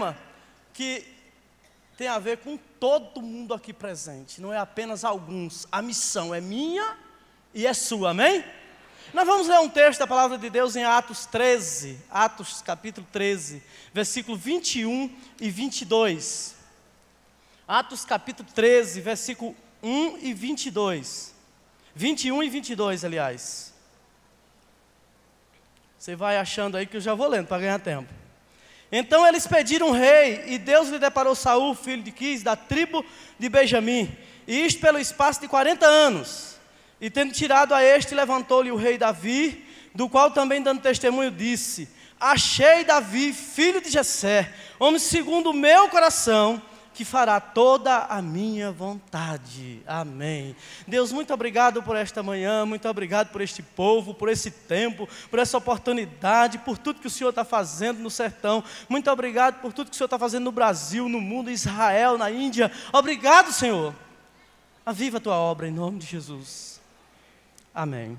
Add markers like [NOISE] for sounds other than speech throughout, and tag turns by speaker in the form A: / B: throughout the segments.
A: tema que tem a ver com todo mundo aqui presente, não é apenas alguns. A missão é minha e é sua, amém? Nós vamos ler um texto da palavra de Deus em Atos 13, Atos capítulo 13, versículo 21 e 22. Atos capítulo 13, versículo 1 e 22. 21 e 22, aliás. Você vai achando aí que eu já vou lendo para ganhar tempo. Então eles pediram um rei, e Deus lhe deparou Saul, filho de Quis, da tribo de Benjamim, e isto pelo espaço de 40 anos. E tendo tirado a este, levantou-lhe o rei Davi, do qual também dando testemunho disse: Achei Davi, filho de Jessé, homem segundo o meu coração, que fará toda a minha vontade. Amém. Deus, muito obrigado por esta manhã, muito obrigado por este povo, por esse tempo, por essa oportunidade, por tudo que o Senhor está fazendo no sertão. Muito obrigado por tudo que o Senhor está fazendo no Brasil, no mundo, Israel, na Índia. Obrigado, Senhor. Aviva a tua obra em nome de Jesus. Amém.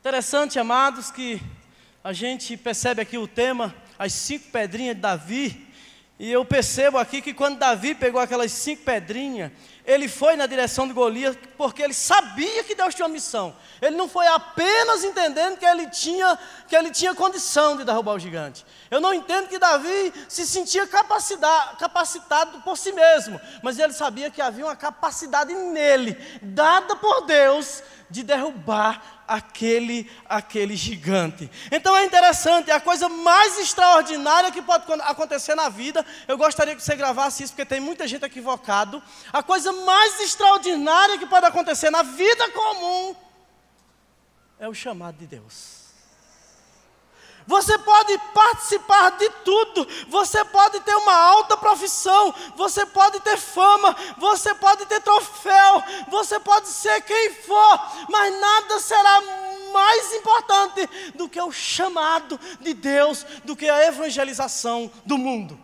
A: Interessante, amados, que a gente percebe aqui o tema, as cinco pedrinhas de Davi, e eu percebo aqui que quando Davi pegou aquelas cinco pedrinhas, ele foi na direção de Golias porque ele sabia que Deus tinha uma missão. Ele não foi apenas entendendo que ele tinha, que ele tinha condição de derrubar o gigante. Eu não entendo que Davi se sentia capacitado por si mesmo, mas ele sabia que havia uma capacidade nele, dada por Deus, de derrubar aquele aquele gigante. Então é interessante, é a coisa mais extraordinária que pode acontecer na vida. Eu gostaria que você gravasse isso porque tem muita gente equivocado. A coisa mais extraordinária que pode acontecer na vida comum é o chamado de Deus. Você pode participar de tudo, você pode ter uma alta profissão, você pode ter fama, você pode ter troféu, você pode ser quem for, mas nada será mais importante do que o chamado de Deus, do que a evangelização do mundo.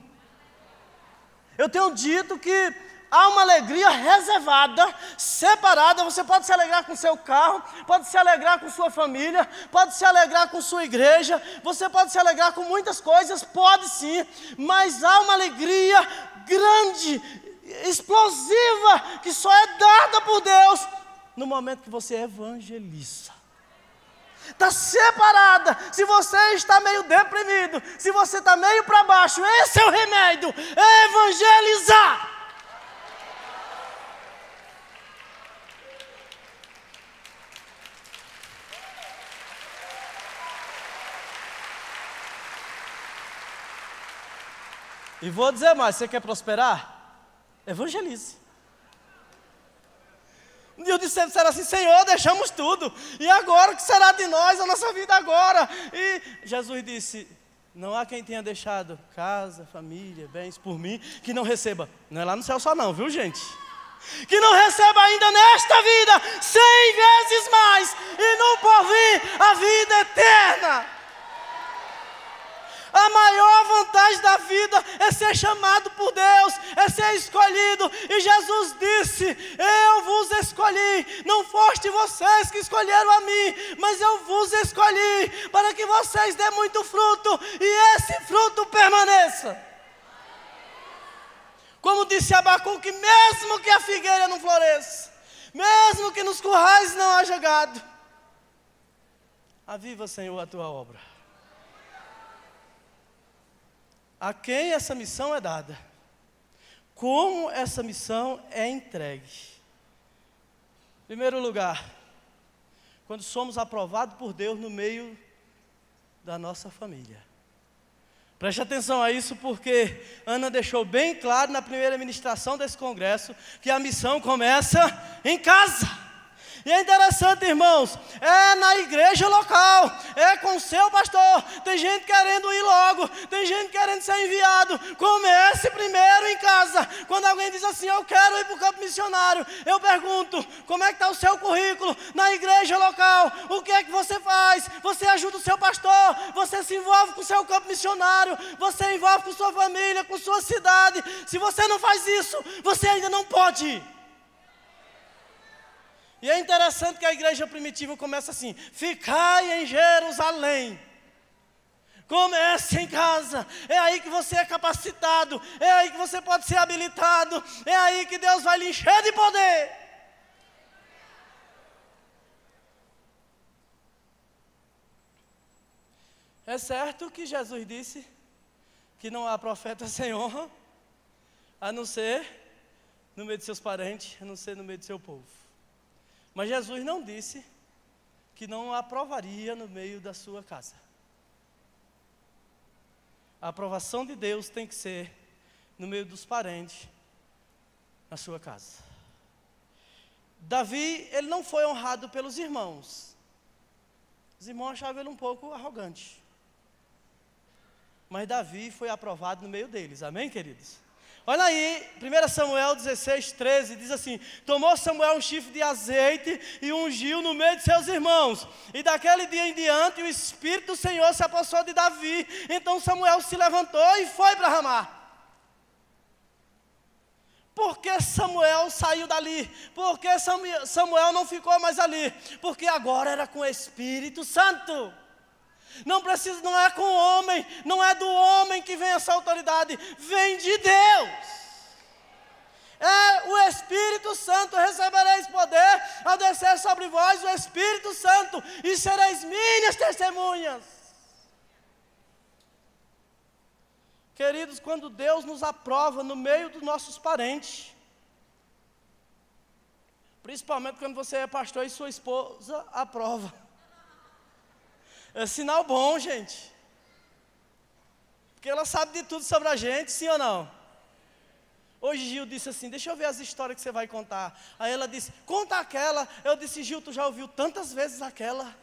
A: Eu tenho dito que há uma alegria reservada, separada. Você pode se alegrar com seu carro, pode se alegrar com sua família, pode se alegrar com sua igreja, você pode se alegrar com muitas coisas, pode sim, mas há uma alegria grande, explosiva, que só é dada por Deus no momento que você evangeliza está separada. Se você está meio deprimido, se você está meio para baixo, esse é o remédio: é evangelizar. E vou dizer mais: você quer prosperar? Evangelize. Um dia disse, disseram assim: Senhor, deixamos tudo, e agora o que será de nós, a nossa vida agora? E Jesus disse: Não há quem tenha deixado casa, família, bens por mim, que não receba. Não é lá no céu só, não, viu gente? que não receba ainda nesta vida cem vezes mais, e no porvir a vida eterna. A maior vantagem da vida é ser chamado por Deus, é ser escolhido. E Jesus disse: Eu vos escolhi, não foste vocês que escolheram a mim, mas eu vos escolhi para que vocês dêem muito fruto e esse fruto permaneça. Como disse Abacuque, mesmo que a figueira não floresça, mesmo que nos currais não haja gado, aviva, Senhor, a tua obra a quem essa missão é dada, como essa missão é entregue. Em primeiro lugar, quando somos aprovados por Deus no meio da nossa família. Preste atenção a isso, porque Ana deixou bem claro na primeira ministração desse congresso que a missão começa em casa. E é interessante, irmãos, é na igreja local, é com o seu pastor. Tem gente querendo ir logo, tem gente querendo ser enviado. Comece primeiro em casa. Quando alguém diz assim, eu quero ir para o campo missionário, eu pergunto, como é que está o seu currículo na igreja local? O que é que você faz? Você ajuda o seu pastor, você se envolve com o seu campo missionário, você envolve com sua família, com sua cidade. Se você não faz isso, você ainda não pode. E é interessante que a igreja primitiva começa assim: ficai em Jerusalém. Comece em casa. É aí que você é capacitado. É aí que você pode ser habilitado. É aí que Deus vai lhe encher de poder. É certo que Jesus disse que não há profeta [LAUGHS] sem honra, a não ser no meio de seus parentes, a não ser no meio do seu povo. Mas Jesus não disse que não aprovaria no meio da sua casa. A aprovação de Deus tem que ser no meio dos parentes, na sua casa. Davi, ele não foi honrado pelos irmãos. Os irmãos achavam ele um pouco arrogante. Mas Davi foi aprovado no meio deles. Amém, queridos? Olha aí, 1 Samuel 16, 13, diz assim: Tomou Samuel um chifre de azeite e ungiu no meio de seus irmãos. E daquele dia em diante, o Espírito do Senhor se apossou de Davi. Então Samuel se levantou e foi para Ramá. Por que Samuel saiu dali? Por que Samuel não ficou mais ali? Porque agora era com o Espírito Santo. Não precisa, não é com o homem, não é do homem que vem essa autoridade, vem de Deus. É o Espírito Santo, recebereis poder ao descer sobre vós o Espírito Santo, e sereis minhas testemunhas. Queridos, quando Deus nos aprova no meio dos nossos parentes, principalmente quando você é pastor e sua esposa aprova. É sinal bom, gente. Porque ela sabe de tudo sobre a gente, sim ou não? Hoje Gil disse assim: Deixa eu ver as histórias que você vai contar. Aí ela disse: Conta aquela. Eu disse: Gil, tu já ouviu tantas vezes aquela.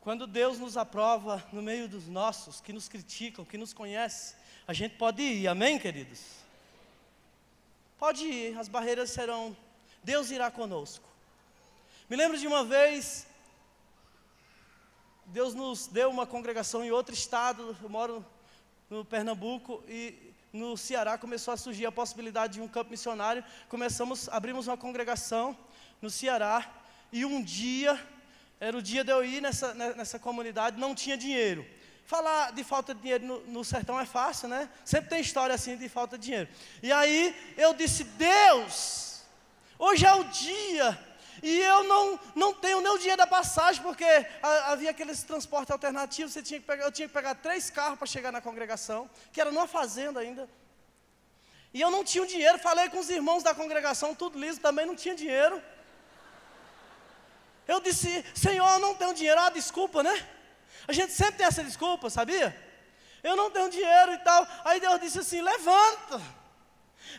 A: Quando Deus nos aprova no meio dos nossos, que nos criticam, que nos conhecem, a gente pode ir, amém, queridos? Pode ir, as barreiras serão. Deus irá conosco. Me lembro de uma vez, Deus nos deu uma congregação em outro estado, eu moro no Pernambuco e no Ceará começou a surgir a possibilidade de um campo missionário. Começamos, abrimos uma congregação no Ceará e um dia, era o dia de eu ir nessa, nessa comunidade, não tinha dinheiro. Falar de falta de dinheiro no, no, sertão é fácil, né? Sempre tem história assim de falta de dinheiro. E aí eu disse: Deus, hoje é o dia. E eu não, não tenho nem o dinheiro da passagem, porque havia aqueles transportes alternativos, você tinha que pegar, eu tinha que pegar três carros para chegar na congregação, que era numa fazenda ainda. E eu não tinha o dinheiro, falei com os irmãos da congregação, tudo liso, também não tinha dinheiro. Eu disse, Senhor, eu não tenho dinheiro, ah, desculpa, né? A gente sempre tem essa desculpa, sabia? Eu não tenho dinheiro e tal. Aí Deus disse assim: levanta.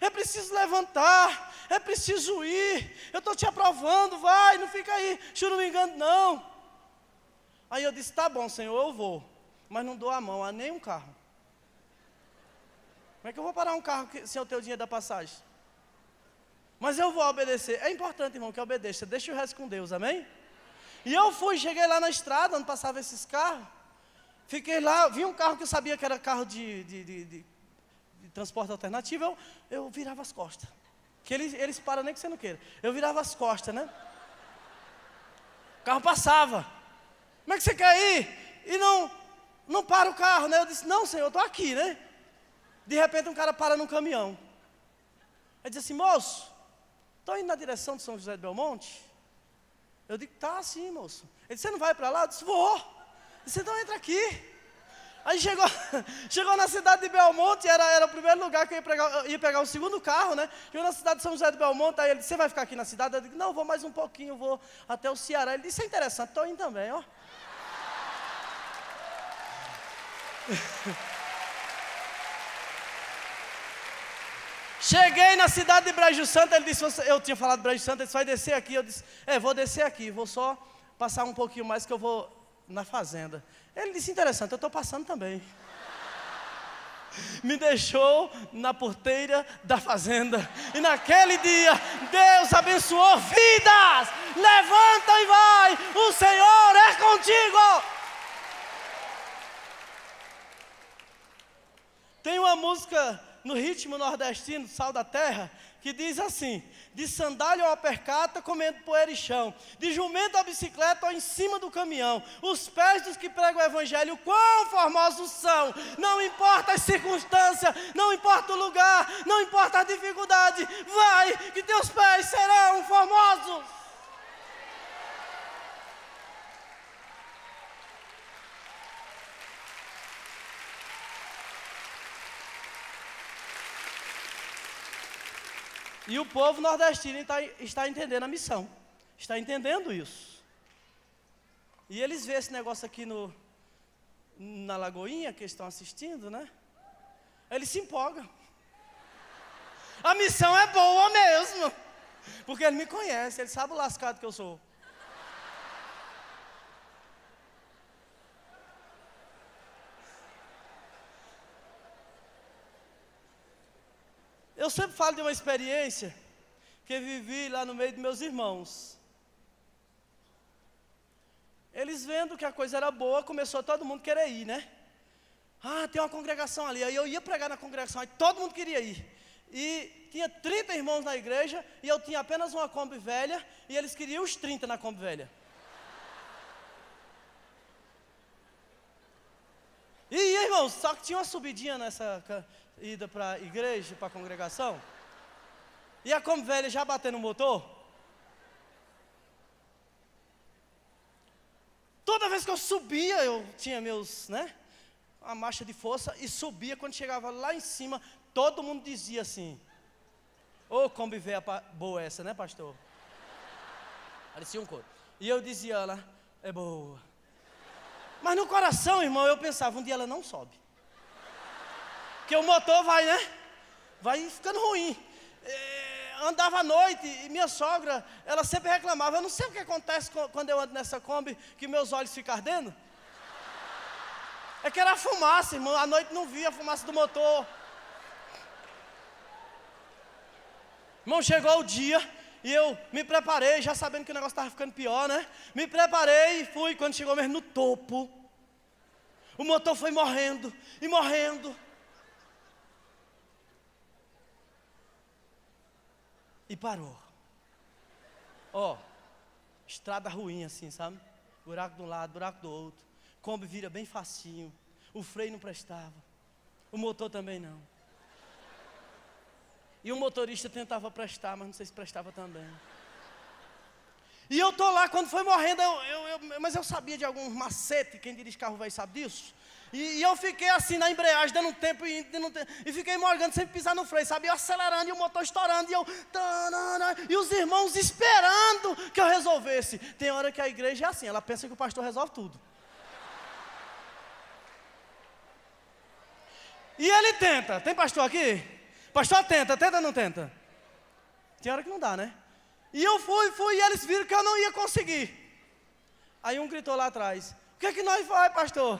A: É preciso levantar, é preciso ir. Eu estou te aprovando, vai, não fica aí, engano, não. Aí eu disse: tá bom, Senhor, eu vou, mas não dou a mão a nenhum carro. Como é que eu vou parar um carro sem eu ter o dinheiro da passagem? Mas eu vou obedecer. É importante, irmão, que obedeça. Deixa o resto com Deus, amém? E eu fui, cheguei lá na estrada, onde passavam esses carros. Fiquei lá, vi um carro que eu sabia que era carro de, de, de, de, de transporte alternativo, eu, eu virava as costas. Que eles, eles param nem que você não queira. Eu virava as costas, né? O carro passava. Como é que você quer ir? E não, não para o carro, né? Eu disse, não, senhor, eu estou aqui, né? De repente um cara para num caminhão. Aí diz assim, moço, estou indo na direção de São José de Belmonte. Eu digo, tá sim, moço. Ele disse, você não vai para lá? Eu disse, vou. Ele disse, então entra aqui. Aí chegou, [LAUGHS] chegou na cidade de Belmonte, era, era o primeiro lugar que eu ia pegar, ia pegar o segundo carro, né? Chegou na cidade de São José de Belmonte, aí ele disse, você vai ficar aqui na cidade? Eu digo, não, vou mais um pouquinho, vou até o Ceará. Ele disse, é interessante, estou indo também, ó. [LAUGHS] Cheguei na cidade de Brejo Santo, ele disse, eu tinha falado de Brejo Santo, ele disse, vai descer aqui. Eu disse, é, vou descer aqui, vou só passar um pouquinho mais que eu vou na fazenda. Ele disse, interessante, eu estou passando também. [LAUGHS] Me deixou na porteira da fazenda. E naquele dia, Deus abençoou vidas. Levanta e vai, o Senhor é contigo. Tem uma música no ritmo nordestino, sal da terra, que diz assim: de sandália ou percata, comendo poeira e chão, de jumento ou bicicleta ou em cima do caminhão, os pés dos que pregam o evangelho, quão formosos são, não importa as circunstâncias, não importa o lugar, não importa a dificuldade, vai, que teus pés serão formosos. E o povo nordestino está, está entendendo a missão, está entendendo isso. E eles vêem esse negócio aqui no, na Lagoinha, que estão assistindo, né? Eles se empolgam. A missão é boa mesmo, porque ele me conhece, ele sabe o lascado que eu sou. Sempre falo de uma experiência que vivi lá no meio dos meus irmãos. Eles vendo que a coisa era boa, começou todo mundo querer ir, né? Ah, tem uma congregação ali. Aí eu ia pregar na congregação, aí todo mundo queria ir. E tinha 30 irmãos na igreja, e eu tinha apenas uma Kombi velha, e eles queriam os 30 na Kombi velha. E irmãos, só que tinha uma subidinha nessa ida para a igreja, para a congregação. E a como velha já batendo no motor. Toda vez que eu subia, eu tinha meus, né? A marcha de força e subia. Quando chegava lá em cima, todo mundo dizia assim: Ô, oh, Kombi véia boa essa, né, pastor? Parecia um coro. E eu dizia, ela é boa. Mas no coração, irmão, eu pensava: um dia ela não sobe. Porque o motor vai, né? Vai ficando ruim. É, andava à noite e minha sogra, ela sempre reclamava. Eu não sei o que acontece quando eu ando nessa Kombi, que meus olhos ficam ardendo. É que era fumaça, irmão. À noite não via a fumaça do motor. Irmão, chegou o dia e eu me preparei, já sabendo que o negócio estava ficando pior, né? Me preparei e fui. Quando chegou mesmo no topo, o motor foi morrendo e morrendo. E parou. Ó, estrada ruim assim, sabe? Buraco de um lado, buraco do outro. Kombi vira bem facinho. O freio não prestava. O motor também não. E o motorista tentava prestar, mas não sei se prestava também. E eu tô lá, quando foi morrendo, eu, eu, eu, mas eu sabia de algum macete, quem dirige carro vai sabe disso. E, e, eu fiquei assim na embreagem, dando um tempo e, dando um tempo, e fiquei morgando sem pisar no freio, sabe? Eu acelerando e o motor estourando, e eu. E os irmãos esperando que eu resolvesse. Tem hora que a igreja é assim, ela pensa que o pastor resolve tudo. E ele tenta. Tem pastor aqui? Pastor tenta, tenta ou não tenta? Tem hora que não dá, né? E eu fui, fui, e eles viram que eu não ia conseguir. Aí um gritou lá atrás: O que é que nós faz, pastor?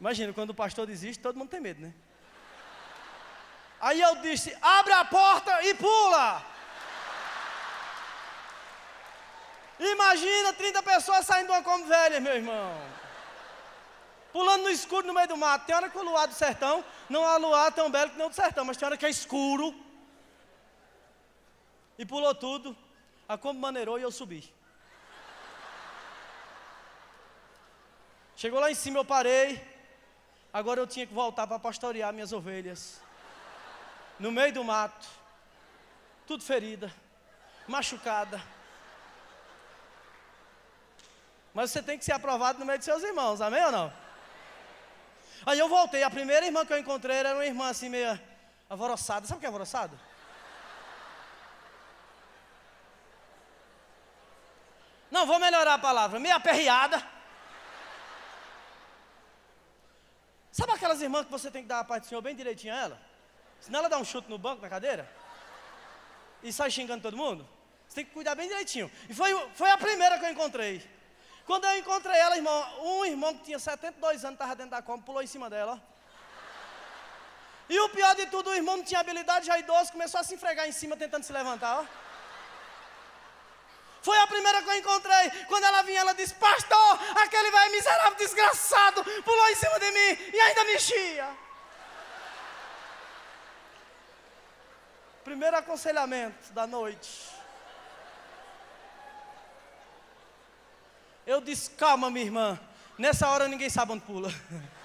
A: Imagina, quando o pastor desiste, todo mundo tem medo, né? Aí eu disse: abre a porta e pula. Imagina 30 pessoas saindo de uma como velha, meu irmão. Pulando no escuro no meio do mato. Tem hora que o luar do sertão não há luar tão belo que o do sertão, mas tem hora que é escuro. E pulou tudo. A Kombi maneirou e eu subi. Chegou lá em cima, eu parei. Agora eu tinha que voltar para pastorear minhas ovelhas. No meio do mato. Tudo ferida. Machucada. Mas você tem que ser aprovado no meio de seus irmãos, amém ou não? Aí eu voltei. A primeira irmã que eu encontrei era uma irmã assim, meio alvoroçada. Sabe o que é alvoroçado? Não, vou melhorar a palavra. Meio aperreada. Sabe aquelas irmãs que você tem que dar a paz do Senhor bem direitinho a ela? Senão ela dá um chute no banco, na cadeira, e sai xingando todo mundo. Você tem que cuidar bem direitinho. E foi, foi a primeira que eu encontrei. Quando eu encontrei ela, irmão, um irmão que tinha 72 anos estava dentro da cama, pulou em cima dela. E o pior de tudo, o irmão não tinha habilidade, já idoso, começou a se enfregar em cima, tentando se levantar. Ó. Foi a primeira que eu encontrei. Quando ela vinha, ela disse: Pastor, aquele velho miserável, desgraçado, pulou em cima de mim e ainda mexia. Primeiro aconselhamento da noite. Eu disse: Calma, minha irmã. Nessa hora ninguém sabe onde pula. [LAUGHS]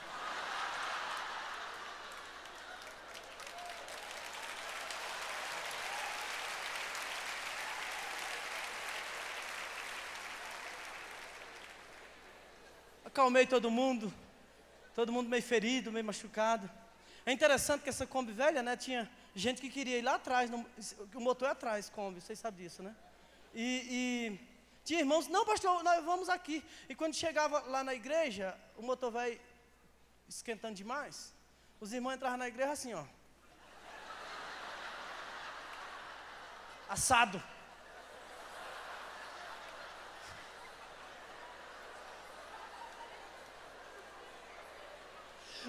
A: Acalmei todo mundo, todo mundo meio ferido, meio machucado. É interessante que essa Kombi velha, né, tinha gente que queria ir lá atrás, no, o motor é atrás, Kombi, vocês sabem disso, né? E, e tinha irmãos, não pastor, nós vamos aqui. E quando chegava lá na igreja, o motor vai esquentando demais. Os irmãos entravam na igreja assim, ó. Assado.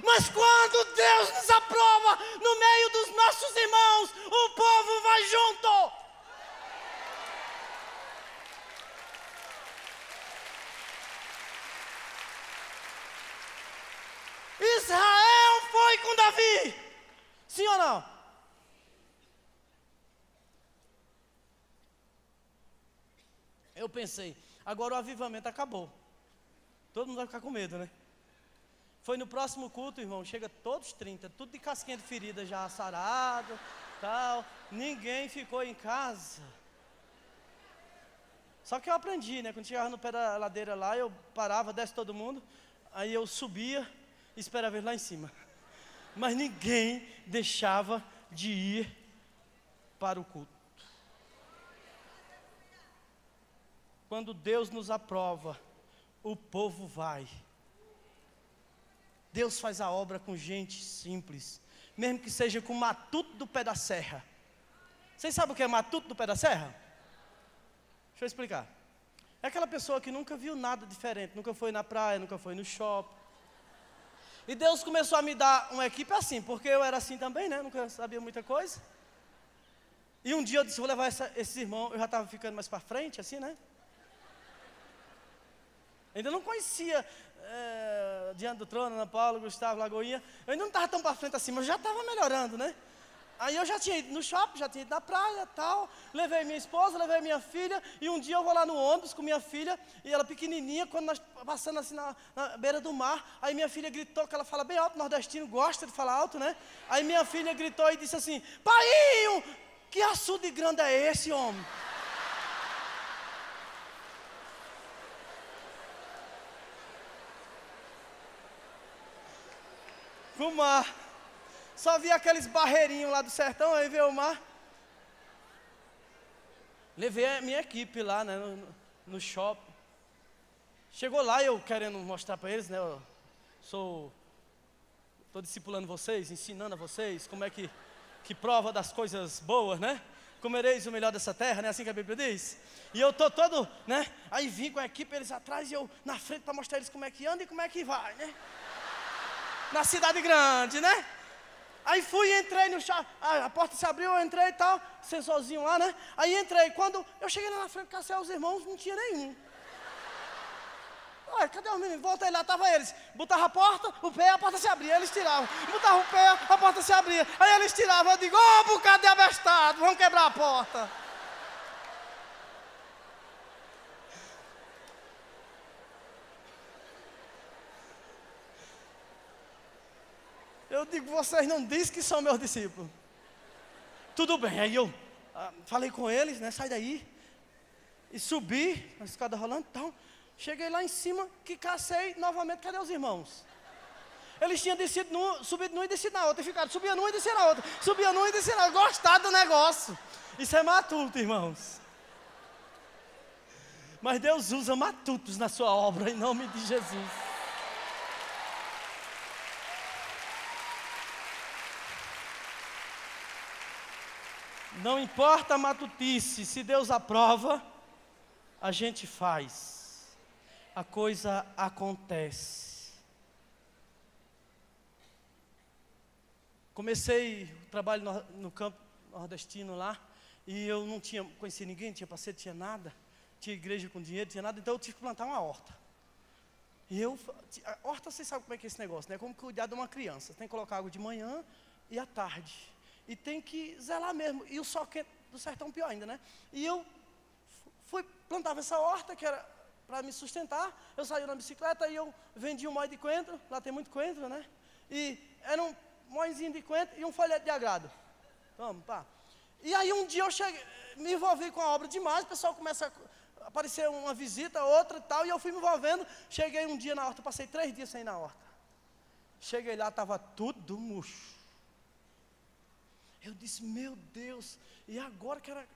A: Mas quando Deus nos aprova no meio dos nossos irmãos, o povo vai junto. Israel foi com Davi. Sim ou não? Eu pensei, agora o avivamento acabou. Todo mundo vai ficar com medo, né? Foi no próximo culto, irmão, chega todos 30, tudo de casquinha de ferida já sarado, tal. Ninguém ficou em casa. Só que eu aprendi, né? Quando chegava no pé da ladeira lá, eu parava, desce todo mundo, aí eu subia e esperava ele lá em cima. Mas ninguém deixava de ir para o culto. Quando Deus nos aprova, o povo vai. Deus faz a obra com gente simples, mesmo que seja com matuto do pé da serra. Vocês sabem o que é matuto do pé da serra? Deixa eu explicar. É aquela pessoa que nunca viu nada diferente, nunca foi na praia, nunca foi no shopping. E Deus começou a me dar uma equipe assim, porque eu era assim também, né? Nunca sabia muita coisa. E um dia eu disse: vou levar essa, esses irmãos, eu já estava ficando mais para frente, assim, né? Ainda não conhecia é, diante do trono, Ana Paula, Gustavo, Lagoinha. Eu ainda não estava tão para frente assim, mas já estava melhorando, né? Aí eu já tinha ido no shopping, já tinha ido na praia tal. Levei minha esposa, levei minha filha. E um dia eu vou lá no ônibus com minha filha, e ela pequenininha, quando nós passando assim na, na beira do mar. Aí minha filha gritou, que ela fala bem alto, nordestino gosta de falar alto, né? Aí minha filha gritou e disse assim: Pai, que açude grande é esse, homem? O mar. Só vi aqueles barreirinhos lá do sertão, aí veio o mar. Levei a minha equipe lá, né, no, no shopping. Chegou lá, eu querendo mostrar para eles, né, eu sou, estou discipulando vocês, ensinando a vocês como é que, que prova das coisas boas, né? Comereis o melhor dessa terra, né? Assim que a Bíblia diz. E eu tô todo, né? Aí vim com a equipe, eles atrás e eu na frente para mostrar eles como é que anda e como é que vai, né? Na cidade grande, né? Aí fui entrei no chá, a porta se abriu, eu entrei e tal, sensorzinho lá, né? Aí entrei, quando eu cheguei lá na frente, cacei os irmãos, não tinha nenhum. Olha, cadê os meninos? Voltei lá, tava eles. Botava a porta, o pé, a porta se abria, eles tiravam. Botava o pé, a porta se abria. Aí eles tiravam. Eu digo, ô oh, bocado de abestado, vamos quebrar a porta. Digo, vocês não dizem que são meus discípulos. Tudo bem, aí eu ah, falei com eles, né? Sai daí. E subi, a escada rolando, então. Cheguei lá em cima, que cacei novamente, cadê os irmãos? Eles tinham descido num, subido num e descido na outra, e ficaram, subia num e descia na outra, subia num e descia na outra, gostado do negócio. Isso é matuto, irmãos. Mas Deus usa matutos na sua obra, em nome de Jesus. Não importa a matutice, se Deus aprova, a gente faz. A coisa acontece. Comecei o trabalho no, no campo nordestino lá, e eu não tinha conhecido ninguém, não tinha parceiro, tinha nada. Tinha igreja com dinheiro, tinha nada, então eu tive que plantar uma horta. E eu, a horta, vocês sabem como é que é esse negócio, né? Como cuidar de uma criança. Tem que colocar água de manhã e à tarde. E tem que zelar mesmo. E o sol quente do sertão pior ainda, né? E eu fui, plantava essa horta, que era para me sustentar. Eu saía na bicicleta e eu vendia um mói de coentro, lá tem muito coentro, né? E era um móizinho de coentro e um folheto de agrado. Vamos, pá. E aí um dia eu cheguei, me envolvi com a obra demais, o pessoal começa a aparecer uma visita, outra e tal, e eu fui me envolvendo. Cheguei um dia na horta, passei três dias sem ir na horta. Cheguei lá, estava tudo murcho. Eu disse, meu Deus, e agora que era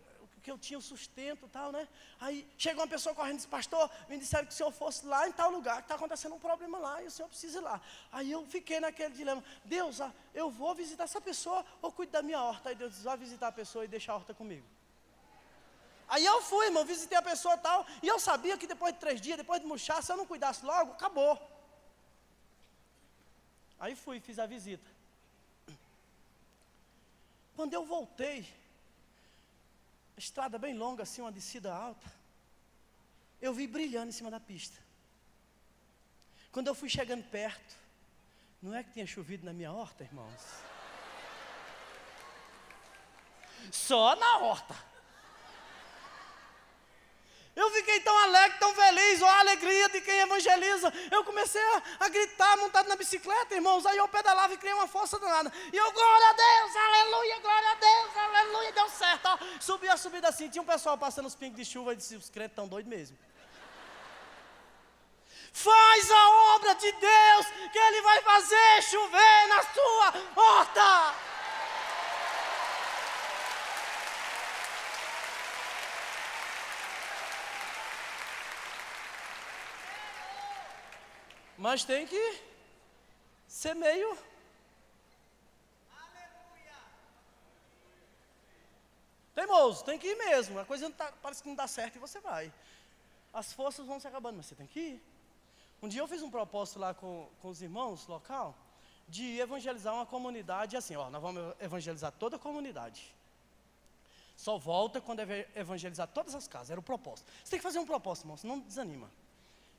A: que eu tinha o sustento e tal, né? Aí chegou uma pessoa correndo e disse, pastor, me disseram que o senhor fosse lá em tal lugar, que está acontecendo um problema lá, e o senhor precisa ir lá. Aí eu fiquei naquele dilema, Deus, ah, eu vou visitar essa pessoa ou cuido da minha horta? Aí Deus disse, vai visitar a pessoa e deixa a horta comigo. Aí eu fui, irmão, visitei a pessoa e tal, e eu sabia que depois de três dias, depois de murchar, se eu não cuidasse logo, acabou. Aí fui, fiz a visita. Quando eu voltei, estrada bem longa, assim, uma descida alta, eu vi brilhando em cima da pista. Quando eu fui chegando perto, não é que tinha chovido na minha horta, irmãos? Só na horta. Eu fiquei tão alegre, tão feliz, ó, a alegria de quem evangeliza. Eu comecei a, a, gritar montado na bicicleta, irmãos. Aí eu pedalava e criei uma força danada. E eu, glória a Deus, aleluia, glória a Deus, aleluia, deu certo. Ó. Subi a subida assim, tinha um pessoal passando os pingos de chuva e disse: os crentes estão doidos mesmo. Faz a obra de Deus, que Ele vai fazer chover na sua horta. Mas tem que ser meio. Aleluia. Teimoso, tem que ir mesmo. A coisa tá, parece que não dá certo e você vai. As forças vão se acabando, mas você tem que ir. Um dia eu fiz um propósito lá com, com os irmãos local de evangelizar uma comunidade assim, ó, nós vamos evangelizar toda a comunidade. Só volta quando evangelizar todas as casas, era o propósito. Você tem que fazer um propósito, irmão, senão desanima.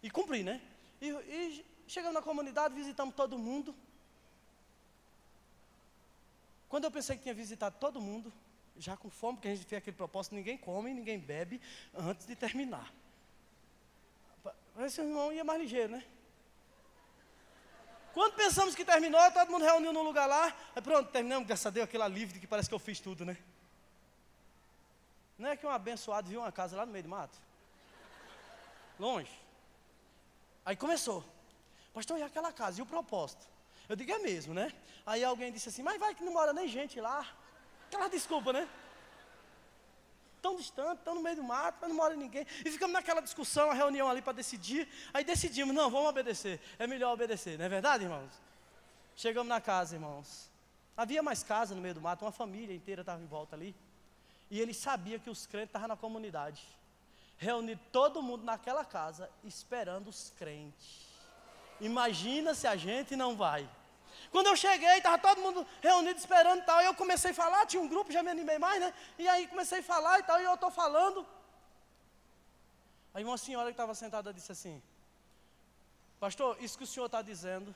A: E cumprir, né? E, e chegamos na comunidade, visitamos todo mundo. Quando eu pensei que tinha visitado todo mundo, já com fome, porque a gente fez aquele propósito, ninguém come, ninguém bebe antes de terminar. Esse irmão ia mais ligeiro, né? Quando pensamos que terminou, todo mundo reuniu num lugar lá, aí pronto, terminamos, graças a Deus, aquele alívio que parece que eu fiz tudo, né? Não é que um abençoado viu uma casa lá no meio do mato? Longe. Aí começou. Pastor, e aquela casa? E o propósito? Eu digo, é mesmo, né? Aí alguém disse assim, mas vai que não mora nem gente lá. Aquela desculpa, né? Tão distante, tão no meio do mato, mas não mora ninguém. E ficamos naquela discussão, a reunião ali para decidir. Aí decidimos, não, vamos obedecer. É melhor obedecer, não é verdade, irmãos? Chegamos na casa, irmãos. Havia mais casa no meio do mato, uma família inteira estava em volta ali. E ele sabia que os crentes estavam na comunidade reunir todo mundo naquela casa, esperando os crentes. Imagina se a gente não vai. Quando eu cheguei, estava todo mundo reunido esperando e tal. Eu comecei a falar, tinha um grupo, já me animei mais, né? E aí comecei a falar e tal, e eu estou falando. Aí uma senhora que estava sentada disse assim: Pastor, isso que o senhor está dizendo,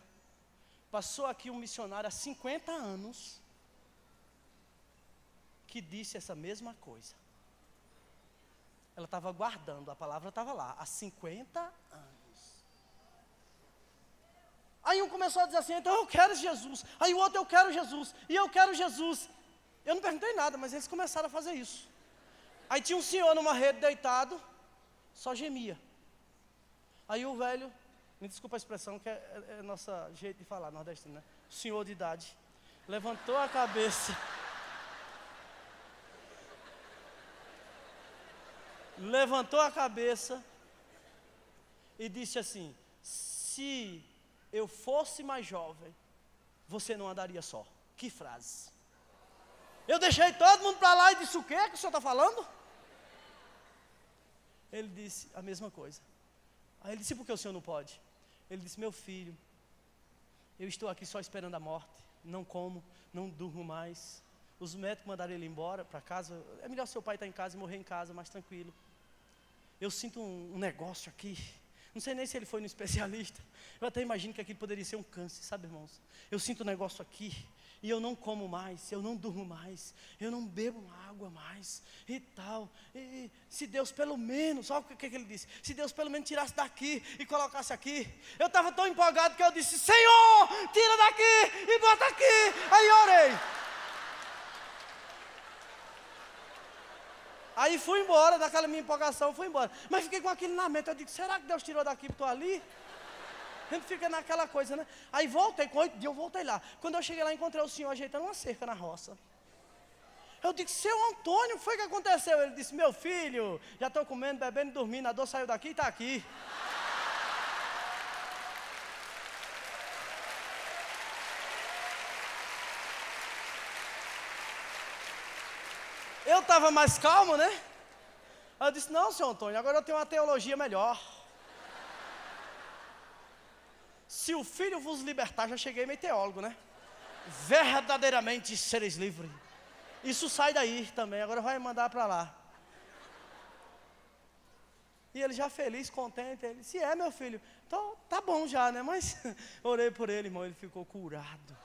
A: passou aqui um missionário há 50 anos que disse essa mesma coisa. Ela estava guardando, a palavra estava lá, há 50 anos. Um começou a dizer assim: então eu quero Jesus. Aí o outro, eu quero Jesus. E eu quero Jesus. Eu não perguntei nada, mas eles começaram a fazer isso. Aí tinha um senhor numa rede deitado, só gemia. Aí o velho, me desculpa a expressão, que é, é, é nosso jeito de falar nordestino, né? Senhor de idade, levantou a cabeça. levantou a cabeça e disse assim: Se eu fosse mais jovem, você não andaria só. Que frase. Eu deixei todo mundo para lá e disse: O que que o senhor está falando? Ele disse a mesma coisa. Aí ele disse: Por que o senhor não pode? Ele disse: Meu filho, eu estou aqui só esperando a morte. Não como, não durmo mais. Os médicos mandaram ele embora para casa. É melhor seu pai estar em casa e morrer em casa, mais tranquilo eu sinto um, um negócio aqui Não sei nem se ele foi no especialista. Eu até imagino que aquilo poderia ser um câncer, sabe, irmãos? Eu sinto um negócio aqui, e eu não como mais, eu não durmo mais, eu não bebo água mais, e tal. E se Deus pelo menos, olha o que, que ele disse: se Deus pelo menos tirasse daqui e colocasse aqui. Eu estava tão empolgado que eu disse: Senhor, tira daqui e bota aqui. Aí orei. Aí fui embora, daquela minha empolgação, fui embora. Mas fiquei com aquilo na mente. Eu digo: será que Deus tirou daqui e estou ali? A gente fica naquela coisa, né? Aí voltei, com oito dias eu voltei lá. Quando eu cheguei lá, encontrei o senhor ajeitando uma cerca na roça. Eu disse, seu Antônio, foi que aconteceu? Ele disse, meu filho, já estou comendo, bebendo dormindo, a dor saiu daqui e está aqui. Eu estava mais calmo, né? Eu disse, não, senhor Antônio, agora eu tenho uma teologia melhor. Se o filho vos libertar, já cheguei meio teólogo, né? Verdadeiramente sereis livres. Isso sai daí também, agora vai mandar para lá. E ele já feliz, contente, ele disse, é meu filho, então tá bom já, né? Mas [LAUGHS] orei por ele, irmão, ele ficou curado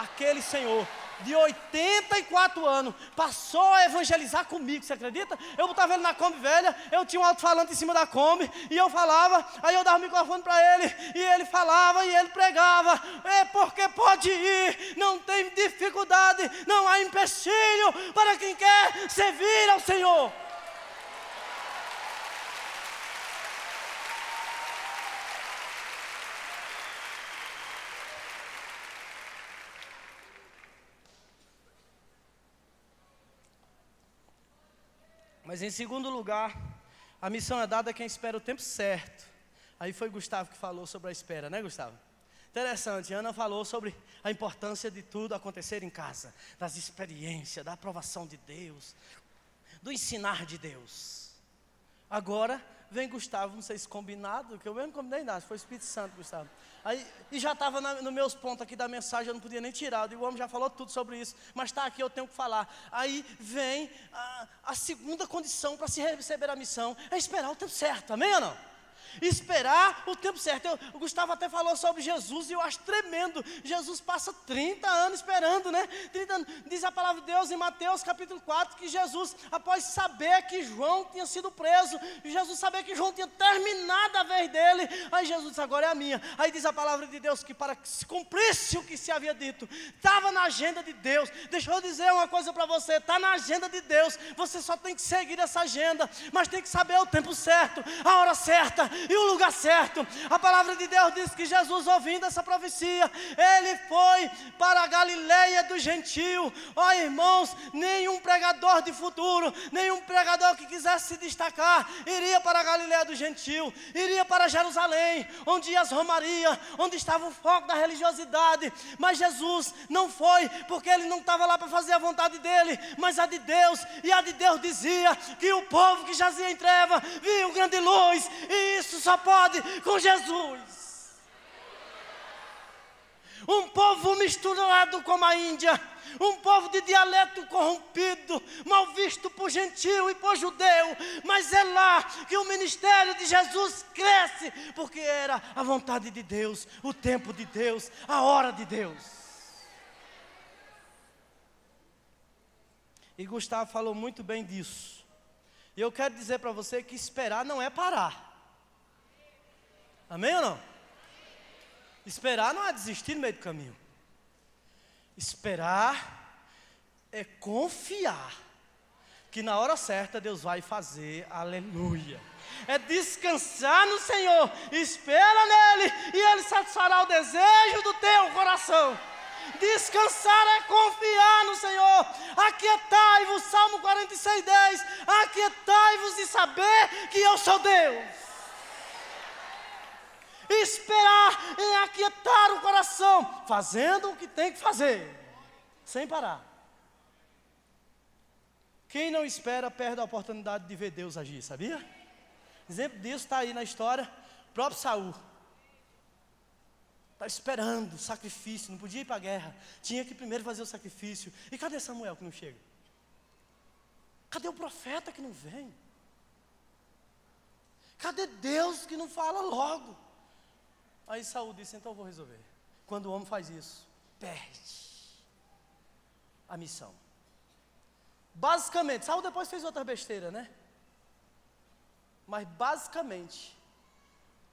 A: aquele senhor de 84 anos passou a evangelizar comigo, você acredita? Eu botava ele na Kombi velha, eu tinha um alto-falante em cima da Kombi, e eu falava, aí eu dava o microfone para ele, e ele falava, e ele pregava, é porque pode ir, não tem dificuldade, não há empecilho para quem quer servir ao Senhor. Mas em segundo lugar, a missão é dada a quem espera o tempo certo. Aí foi Gustavo que falou sobre a espera, né, Gustavo? Interessante, Ana falou sobre a importância de tudo acontecer em casa, das experiências, da aprovação de Deus, do ensinar de Deus. Agora vem Gustavo, não sei se combinado, que eu mesmo combinei nada, foi o Espírito Santo, Gustavo. Aí, e já estava nos meus pontos aqui da mensagem, eu não podia nem tirar. O homem já falou tudo sobre isso, mas está aqui, eu tenho que falar. Aí vem a, a segunda condição para se receber a missão: é esperar o tempo certo, amém ou não? Esperar o tempo certo. Eu, o Gustavo até falou sobre Jesus e eu acho tremendo. Jesus passa 30 anos esperando, né? 30 anos. Diz a palavra de Deus em Mateus capítulo 4 que Jesus, após saber que João tinha sido preso, Jesus saber que João tinha terminado a vez dele, aí Jesus disse: agora é a minha. Aí diz a palavra de Deus que para que se cumprisse o que se havia dito, estava na agenda de Deus. Deixa eu dizer uma coisa para você: está na agenda de Deus. Você só tem que seguir essa agenda, mas tem que saber o tempo certo, a hora certa e o lugar certo. A palavra de Deus diz que Jesus, ouvindo essa profecia, ele foi para a Galileia do Gentio. Ó oh, irmãos, nenhum pregador de futuro, nenhum pregador que quisesse se destacar, iria para a Galileia do Gentio, iria para Jerusalém, onde ia as romarias, onde estava o foco da religiosidade. Mas Jesus não foi, porque ele não estava lá para fazer a vontade dele, mas a de Deus. E a de Deus dizia que o povo que jazia em treva viu grande luz, e isso isso só pode com Jesus. Um povo misturado com a Índia, um povo de dialeto corrompido, mal visto por gentil e por judeu, mas é lá que o ministério de Jesus cresce, porque era a vontade de Deus, o tempo de Deus, a hora de Deus. E Gustavo falou muito bem disso. E eu quero dizer para você que esperar não é parar. Amém ou não? Esperar não é desistir no meio do caminho. Esperar é confiar que na hora certa Deus vai fazer, aleluia. É descansar no Senhor, espera nele e Ele satisfará o desejo do teu coração. Descansar é confiar no Senhor. Aquietai-vos, Salmo 46, 10. Aquietai-vos e saber que eu sou Deus. Esperar em aquietar o coração, fazendo o que tem que fazer, sem parar. Quem não espera perde a oportunidade de ver Deus agir, sabia? Exemplo disso está aí na história, o próprio Saul. Está esperando sacrifício, não podia ir para a guerra, tinha que primeiro fazer o sacrifício. E cadê Samuel que não chega? Cadê o profeta que não vem? Cadê Deus que não fala logo? Aí Saul disse: Então eu vou resolver. Quando o homem faz isso, perde a missão. Basicamente, Saul depois fez outra besteira, né? Mas basicamente,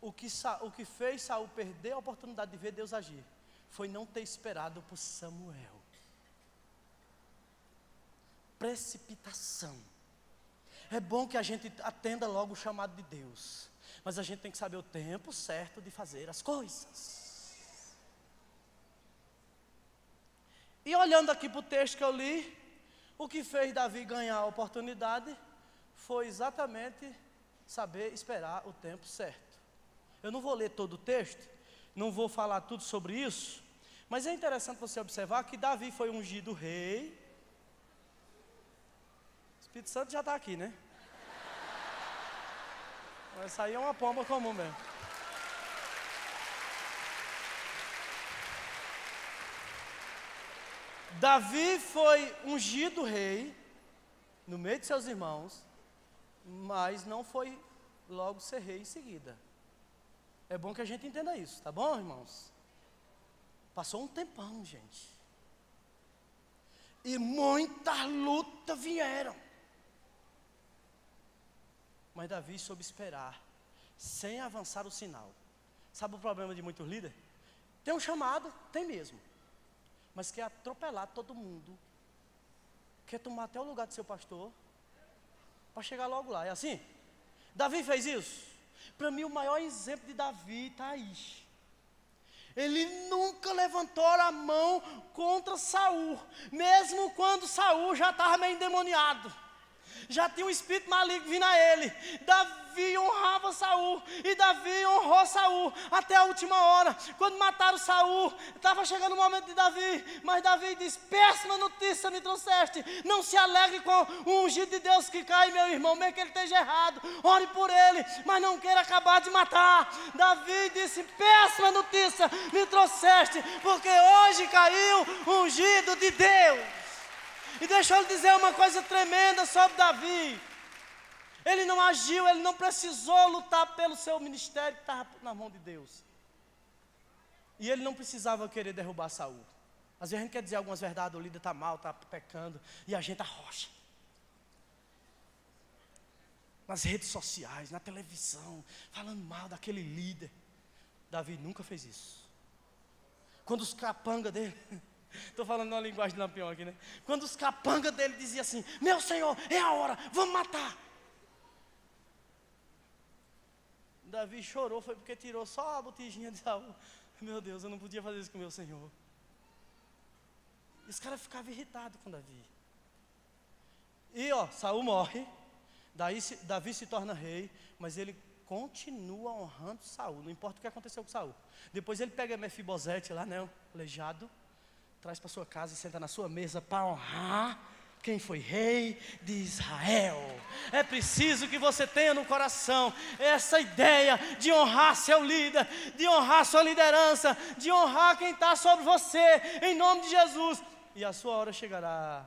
A: o que, o que fez Saul perder a oportunidade de ver Deus agir foi não ter esperado por Samuel. Precipitação. É bom que a gente atenda logo o chamado de Deus, mas a gente tem que saber o tempo certo de fazer as coisas. E olhando aqui para o texto que eu li, o que fez Davi ganhar a oportunidade foi exatamente saber esperar o tempo certo. Eu não vou ler todo o texto, não vou falar tudo sobre isso, mas é interessante você observar que Davi foi ungido rei. O Espírito Santo já está aqui, né? Essa aí é uma pomba comum mesmo. Davi foi ungido rei no meio de seus irmãos, mas não foi logo ser rei em seguida. É bom que a gente entenda isso, tá bom, irmãos? Passou um tempão, gente. E muitas lutas vieram. Mas Davi soube esperar, sem avançar o sinal. Sabe o problema de muitos líderes? Tem um chamado, tem mesmo. Mas quer atropelar todo mundo. Quer tomar até o lugar do seu pastor. Para chegar logo lá. É assim? Davi fez isso? Para mim, o maior exemplo de Davi está aí. Ele nunca levantou a mão contra Saul, mesmo quando Saul já estava meio endemoniado já tinha um espírito maligno vindo a ele. Davi honrava Saul e Davi honrou Saul até a última hora. Quando mataram Saul, estava chegando o momento de Davi, mas Davi disse: Péssima notícia me trouxeste. Não se alegre com o ungido de Deus que cai, meu irmão, mesmo que ele esteja errado. Ore por ele, mas não queira acabar de matar. Davi disse: Péssima notícia me trouxeste, porque hoje caiu o ungido de Deus. E deixa eu lhe dizer uma coisa tremenda sobre Davi. Ele não agiu, ele não precisou lutar pelo seu ministério que estava na mão de Deus. E ele não precisava querer derrubar Saul. Às vezes a gente quer dizer algumas verdades, o líder está mal, está pecando, e a gente arrocha. Nas redes sociais, na televisão, falando mal daquele líder. Davi nunca fez isso. Quando os capanga dele [LAUGHS] Estou falando uma linguagem de lampião aqui, né? Quando os capangas dele diziam assim: Meu senhor, é a hora, vamos matar. Davi chorou, foi porque tirou só a botijinha de Saul. Meu Deus, eu não podia fazer isso com meu senhor. E os caras ficavam irritados com Davi. E ó, Saul morre, daí Davi se torna rei, mas ele continua honrando Saul, não importa o que aconteceu com Saul. Depois ele pega Mefibosete lá, né, aleijado, traz para sua casa e senta na sua mesa para honrar quem foi rei de Israel. É preciso que você tenha no coração essa ideia de honrar seu líder, de honrar sua liderança, de honrar quem está sobre você, em nome de Jesus. E a sua hora chegará.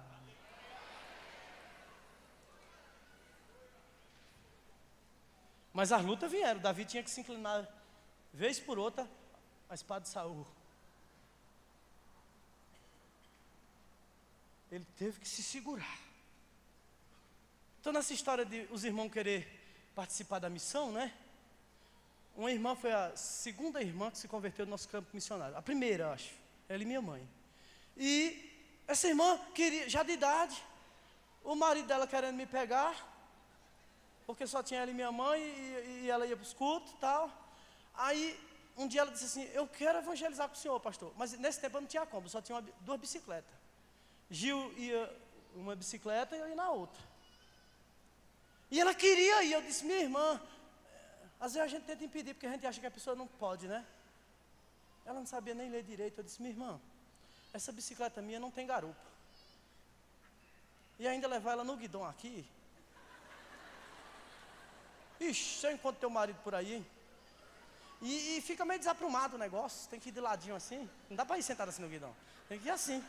A: Mas as lutas vieram. Davi tinha que se inclinar, vez por outra, a espada de Saul. Ele teve que se segurar. Então, nessa história de os irmãos querer participar da missão, né? Uma irmã foi a segunda irmã que se converteu no nosso campo missionário. A primeira, acho. Ela e minha mãe. E essa irmã queria, já de idade, o marido dela querendo me pegar, porque só tinha ela e minha mãe, e, e ela ia para os cultos e tal. Aí, um dia ela disse assim: Eu quero evangelizar com o senhor, pastor. Mas nesse tempo eu não tinha como, só tinha uma, duas bicicletas. Gil ia uma bicicleta e eu ia na outra. E ela queria ir, eu disse, minha irmã, às vezes a gente tenta impedir porque a gente acha que a pessoa não pode, né? Ela não sabia nem ler direito, eu disse, minha irmã, essa bicicleta minha não tem garupa. E ainda levar ela no guidão aqui. Ixi, eu encontro teu marido por aí, hein? E, e, fica meio desaprumado o negócio, tem que ir de ladinho assim. Não dá para ir sentado assim no guidão. Tem que ir assim.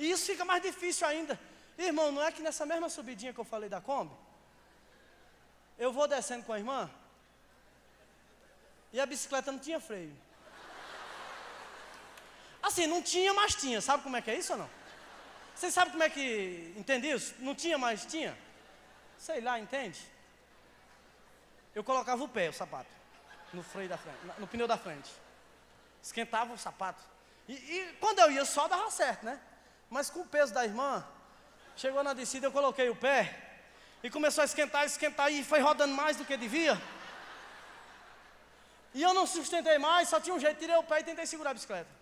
A: E isso fica mais difícil ainda. Irmão, não é que nessa mesma subidinha que eu falei da Kombi, Eu vou descendo com a irmã. E a bicicleta não tinha freio. Assim, não tinha, mas tinha. Sabe como é que é isso ou não? Vocês sabem como é que. Entende isso? Não tinha, mas tinha? Sei lá, entende? Eu colocava o pé, o sapato, no freio da frente, no pneu da frente. Esquentava o sapato. E, e quando eu ia só dava certo, né? Mas com o peso da irmã, chegou na descida, eu coloquei o pé e começou a esquentar, esquentar e foi rodando mais do que devia. E eu não sustentei mais, só tinha um jeito, tirei o pé e tentei segurar a bicicleta.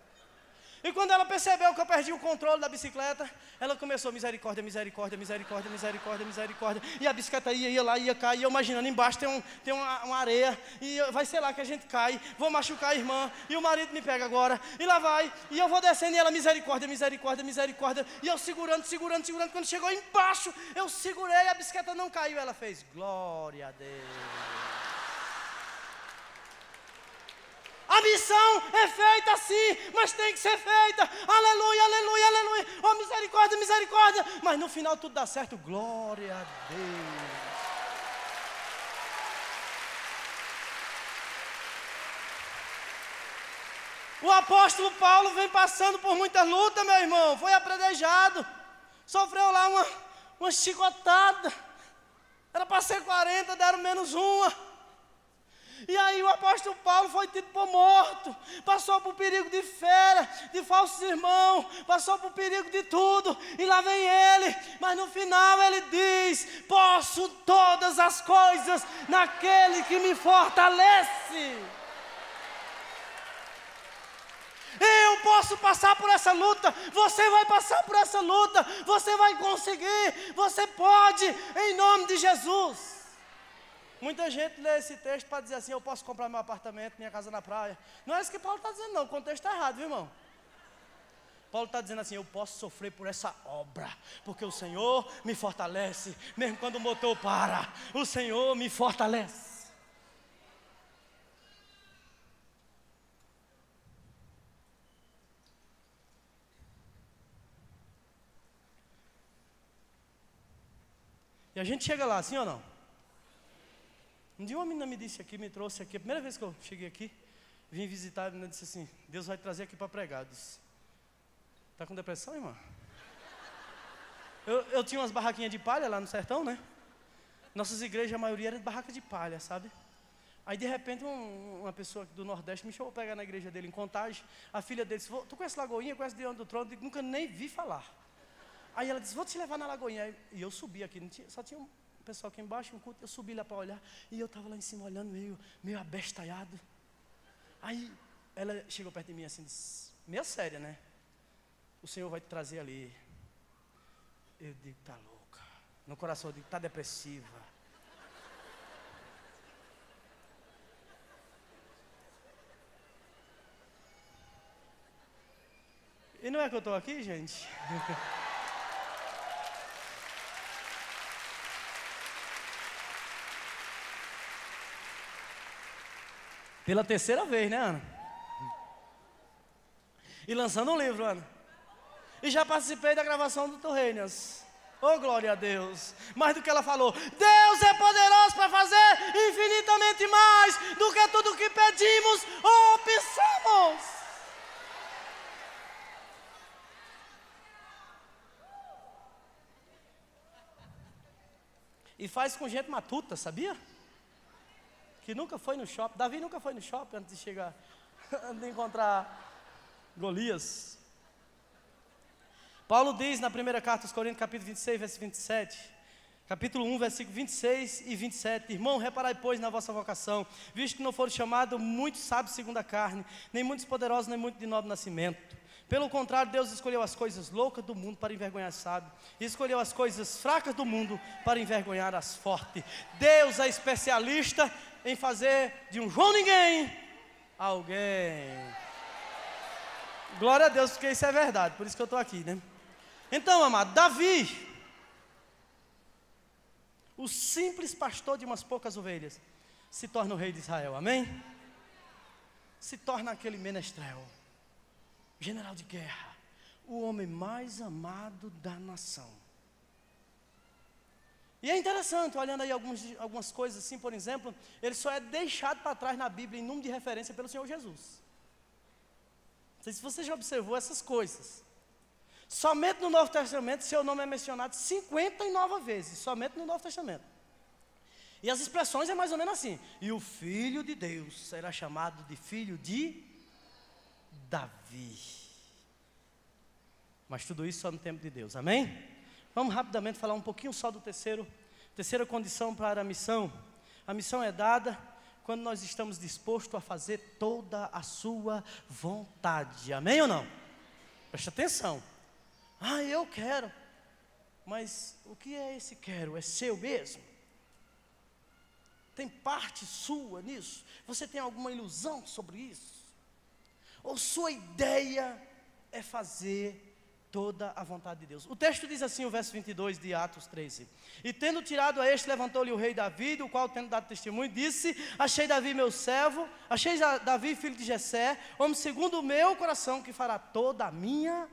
A: E quando ela percebeu que eu perdi o controle da bicicleta, ela começou misericórdia, misericórdia, misericórdia, misericórdia, misericórdia. E a bicicleta ia, ia lá, ia cair. E eu imaginando, embaixo tem, um, tem uma, uma areia. E vai ser lá que a gente cai. Vou machucar a irmã. E o marido me pega agora. E lá vai. E eu vou descendo e ela, misericórdia, misericórdia, misericórdia. E eu segurando, segurando, segurando. Quando chegou embaixo, eu segurei. A bicicleta não caiu. Ela fez, glória a Deus. A missão é feita assim, mas tem que ser feita. Aleluia, aleluia, aleluia. Oh, misericórdia, misericórdia. Mas no final tudo dá certo. Glória a Deus. O apóstolo Paulo vem passando por muita luta, meu irmão. Foi apredejado. Sofreu lá uma, uma chicotada. Era para ser 40, deram menos uma. E aí o apóstolo Paulo foi tido por morto, passou por perigo de fera, de falsos irmãos, passou por perigo de tudo, e lá vem ele, mas no final ele diz: Posso todas as coisas naquele que me fortalece. Eu posso passar por essa luta, você vai passar por essa luta, você vai conseguir, você pode, em nome de Jesus. Muita gente lê esse texto para dizer assim: eu posso comprar meu apartamento, minha casa na praia. Não é isso que Paulo está dizendo, não. O contexto está errado, viu, irmão? Paulo está dizendo assim: eu posso sofrer por essa obra, porque o Senhor me fortalece, mesmo quando o motor para, o Senhor me fortalece. E a gente chega lá, sim ou não? Um dia uma menina me disse aqui, me trouxe aqui, a primeira vez que eu cheguei aqui, vim visitar, a menina disse assim, Deus vai trazer aqui para pregar. disse, está com depressão, irmã? Eu, eu tinha umas barraquinhas de palha lá no sertão, né? Nossas igrejas, a maioria era de barraca de palha, sabe? Aí de repente um, uma pessoa do Nordeste me chamou pegar na igreja dele em contagem. A filha dele disse, tu conhece Lagoinha, conhece Diante do Trono? Eu nunca nem vi falar. Aí ela disse, vou te levar na Lagoinha. E eu subi aqui, tinha, só tinha um pessoal aqui embaixo, um culto, eu subi lá para olhar, e eu estava lá em cima olhando, meio, meio abestalhado. Aí ela chegou perto de mim assim, disse, meio séria, né? O Senhor vai te trazer ali. Eu digo, tá louca. No coração eu digo, tá depressiva. E não é que eu estou aqui, gente? [LAUGHS] Pela terceira vez, né, Ana? E lançando um livro, Ana. E já participei da gravação do Torreinas. Oh, glória a Deus. Mais do que ela falou, Deus é poderoso para fazer infinitamente mais do que tudo que pedimos ou pensamos. E faz com gente matuta, sabia? Que nunca foi no shopping. Davi nunca foi no shopping antes de chegar, [LAUGHS] antes de encontrar Golias. Paulo diz na primeira carta aos Coríntios, capítulo 26, verso 27, capítulo 1, versículo 26 e 27. Irmão, reparai, pois, na vossa vocação, visto que não foram chamados muitos sábios segundo a carne, nem muitos poderosos, nem muito de nobre nascimento. Pelo contrário, Deus escolheu as coisas loucas do mundo para envergonhar sábios, e escolheu as coisas fracas do mundo para envergonhar as fortes. Deus é especialista em fazer de um João Ninguém alguém. Glória a Deus, porque isso é verdade, por isso que eu estou aqui, né? Então, amado, Davi, o simples pastor de umas poucas ovelhas, se torna o rei de Israel, amém? Se torna aquele menestrel, general de guerra, o homem mais amado da nação. E é interessante, olhando aí alguns, algumas coisas assim, por exemplo, ele só é deixado para trás na Bíblia em número de referência pelo Senhor Jesus. Não sei se você já observou essas coisas. Somente no Novo Testamento, seu nome é mencionado 59 vezes, somente no Novo Testamento. E as expressões é mais ou menos assim: e o filho de Deus será chamado de filho de Davi. Mas tudo isso só no tempo de Deus, amém? Vamos rapidamente falar um pouquinho só do terceiro, terceira condição para a missão. A missão é dada quando nós estamos dispostos a fazer toda a sua vontade, amém ou não? Preste atenção. Ah, eu quero. Mas o que é esse quero? É seu mesmo? Tem parte sua nisso? Você tem alguma ilusão sobre isso? Ou sua ideia é fazer toda a vontade de Deus? O texto diz assim, o verso 22 de Atos 13: E tendo tirado a este, levantou-lhe o rei Davi, o qual, tendo dado testemunho, disse: Achei Davi meu servo, achei Davi filho de Jessé, homem segundo o meu coração, que fará toda a minha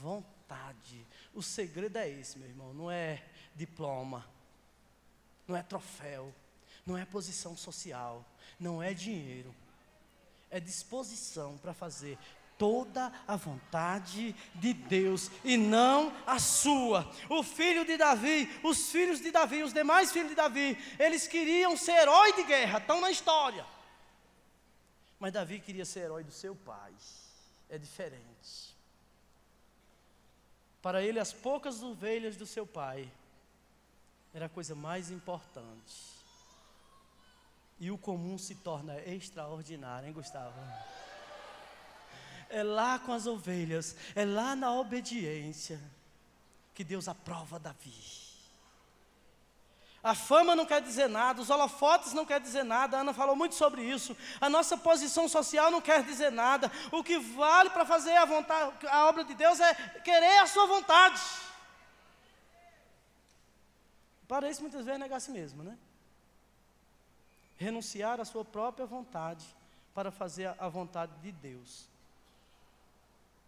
A: vontade. O segredo é esse, meu irmão, não é diploma, não é troféu não é posição social, não é dinheiro, é disposição para fazer toda a vontade de Deus e não a sua. O filho de Davi, os filhos de Davi, os demais filhos de Davi, eles queriam ser herói de guerra, estão na história. Mas Davi queria ser herói do seu pai. É diferente. Para ele, as poucas ovelhas do seu pai era a coisa mais importante e o comum se torna extraordinário, hein, Gustavo? É lá com as ovelhas, é lá na obediência que Deus aprova Davi. A fama não quer dizer nada, os holofotes não quer dizer nada, a Ana falou muito sobre isso. A nossa posição social não quer dizer nada. O que vale para fazer a vontade, a obra de Deus é querer a sua vontade. Para isso muitas vezes é negar a si mesmo, né? renunciar à sua própria vontade para fazer a vontade de Deus.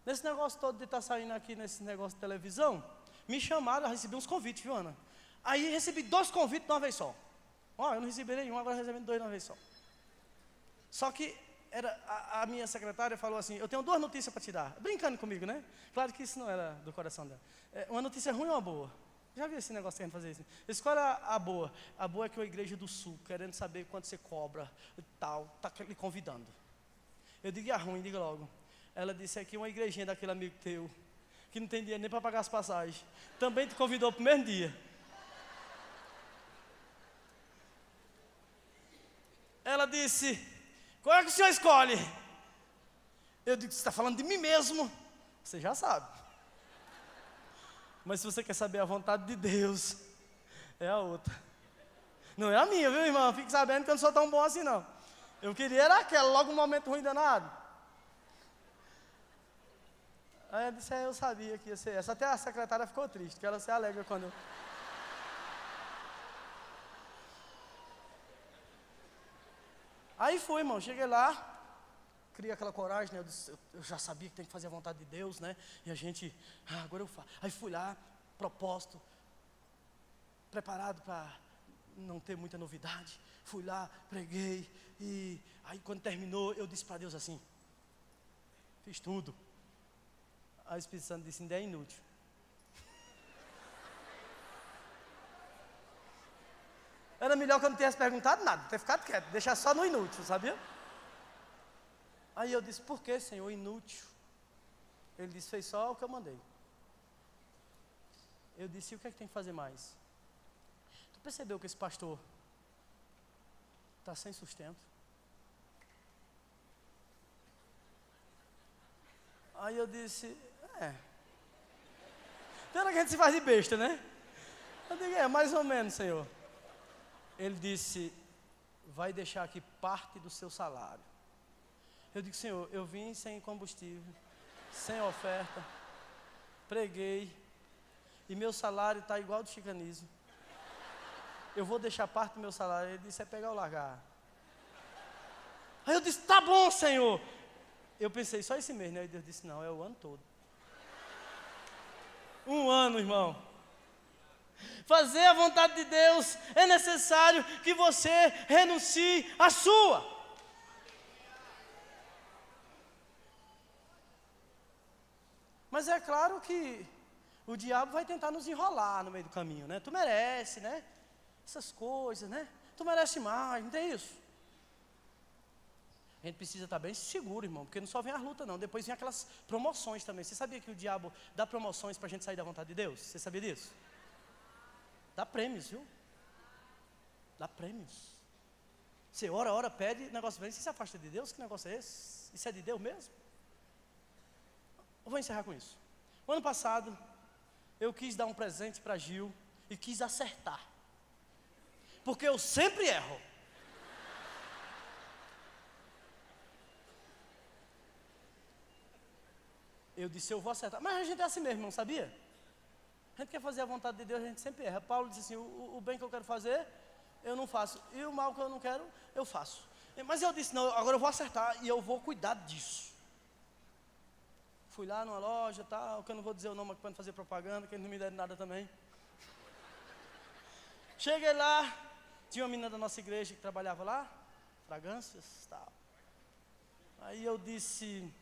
A: Nesse negócio todo de estar tá saindo aqui nesse negócio de televisão, me chamaram, eu recebi uns convites, viu, Ana? Aí recebi dois convites de uma vez só. Ó, oh, eu não recebi nenhum, agora recebi dois de uma vez só. Só que era, a, a, minha secretária falou assim: Eu tenho duas notícias para te dar. Brincando comigo, né? Claro que isso não era do coração dela. É, uma notícia ruim ou uma boa? Já viu esse negócio querendo fazer isso? Escolha a boa. A boa é que a igreja do sul, querendo saber quanto você cobra e tal, está lhe convidando. Eu digo, a ruim, diga logo. Ela disse aqui, uma igrejinha daquele amigo teu, que não tem dinheiro nem para pagar as passagens, também te convidou para o mesmo dia. Ela disse, qual é que o senhor escolhe? Eu digo, você está falando de mim mesmo. Você já sabe. Mas se você quer saber a vontade de Deus, é a outra. Não é a minha, viu, irmão? Fique sabendo que eu não sou tão bom assim, não. Eu queria era aquela, logo um momento ruim danado. Aí eu disse, é, eu sabia que ia ser essa. Até a secretária ficou triste, porque ela se alegra quando. Aí fui, irmão, cheguei lá, cria aquela coragem, né? Eu, disse, eu, já sabia que tem que fazer a vontade de Deus, né? E a gente, ah, agora eu faço. Aí fui lá, propósito, preparado para não ter muita novidade. Fui lá, preguei, e aí quando terminou, eu disse para Deus assim: fiz tudo. Aí o Espírito Santo disse: ainda é inútil. Era melhor que eu não tivesse perguntado nada, ter ficado quieto, deixar só no inútil, sabia? Aí eu disse, por que, Senhor, inútil? Ele disse, fez só o que eu mandei. Eu disse, e o que é que tem que fazer mais? Tu percebeu que esse pastor está sem sustento? Aí eu disse, é. Pena que a gente se faz de besta, né? Eu digo, é, mais ou menos, Senhor. Ele disse, vai deixar aqui parte do seu salário. Eu digo, Senhor, eu vim sem combustível, sem oferta, preguei, e meu salário está igual do chicanismo. Eu vou deixar parte do meu salário. Ele disse, é pegar ou largar. Aí eu disse, tá bom, Senhor. Eu pensei, só esse mês, né? E Deus disse, não, é o ano todo. Um ano, irmão. Fazer a vontade de Deus é necessário que você renuncie à sua. Mas é claro que o diabo vai tentar nos enrolar no meio do caminho, né? Tu merece, né? Essas coisas, né? Tu merece mais, não tem isso? A gente precisa estar bem seguro, irmão, porque não só vem a luta, não. Depois vem aquelas promoções também. Você sabia que o diabo dá promoções para a gente sair da vontade de Deus? Você sabia disso? Dá prêmios, viu? Dá prêmios. Você ora, ora, pede, negócio vem, você se afasta de Deus? Que negócio é esse? Isso é de Deus mesmo? Eu vou encerrar com isso. O ano passado, eu quis dar um presente para Gil e quis acertar. Porque eu sempre erro. Eu disse, eu vou acertar. Mas a gente é assim mesmo, não sabia? A gente quer fazer a vontade de Deus, a gente sempre erra. Paulo disse assim: o, o bem que eu quero fazer, eu não faço. E o mal que eu não quero, eu faço. Mas eu disse: não, agora eu vou acertar e eu vou cuidar disso. Fui lá numa loja, tal, que eu não vou dizer o nome para não fazer propaganda, que eles não me deram nada também. Cheguei lá, tinha uma menina da nossa igreja que trabalhava lá, fragrâncias, tal. Aí eu disse,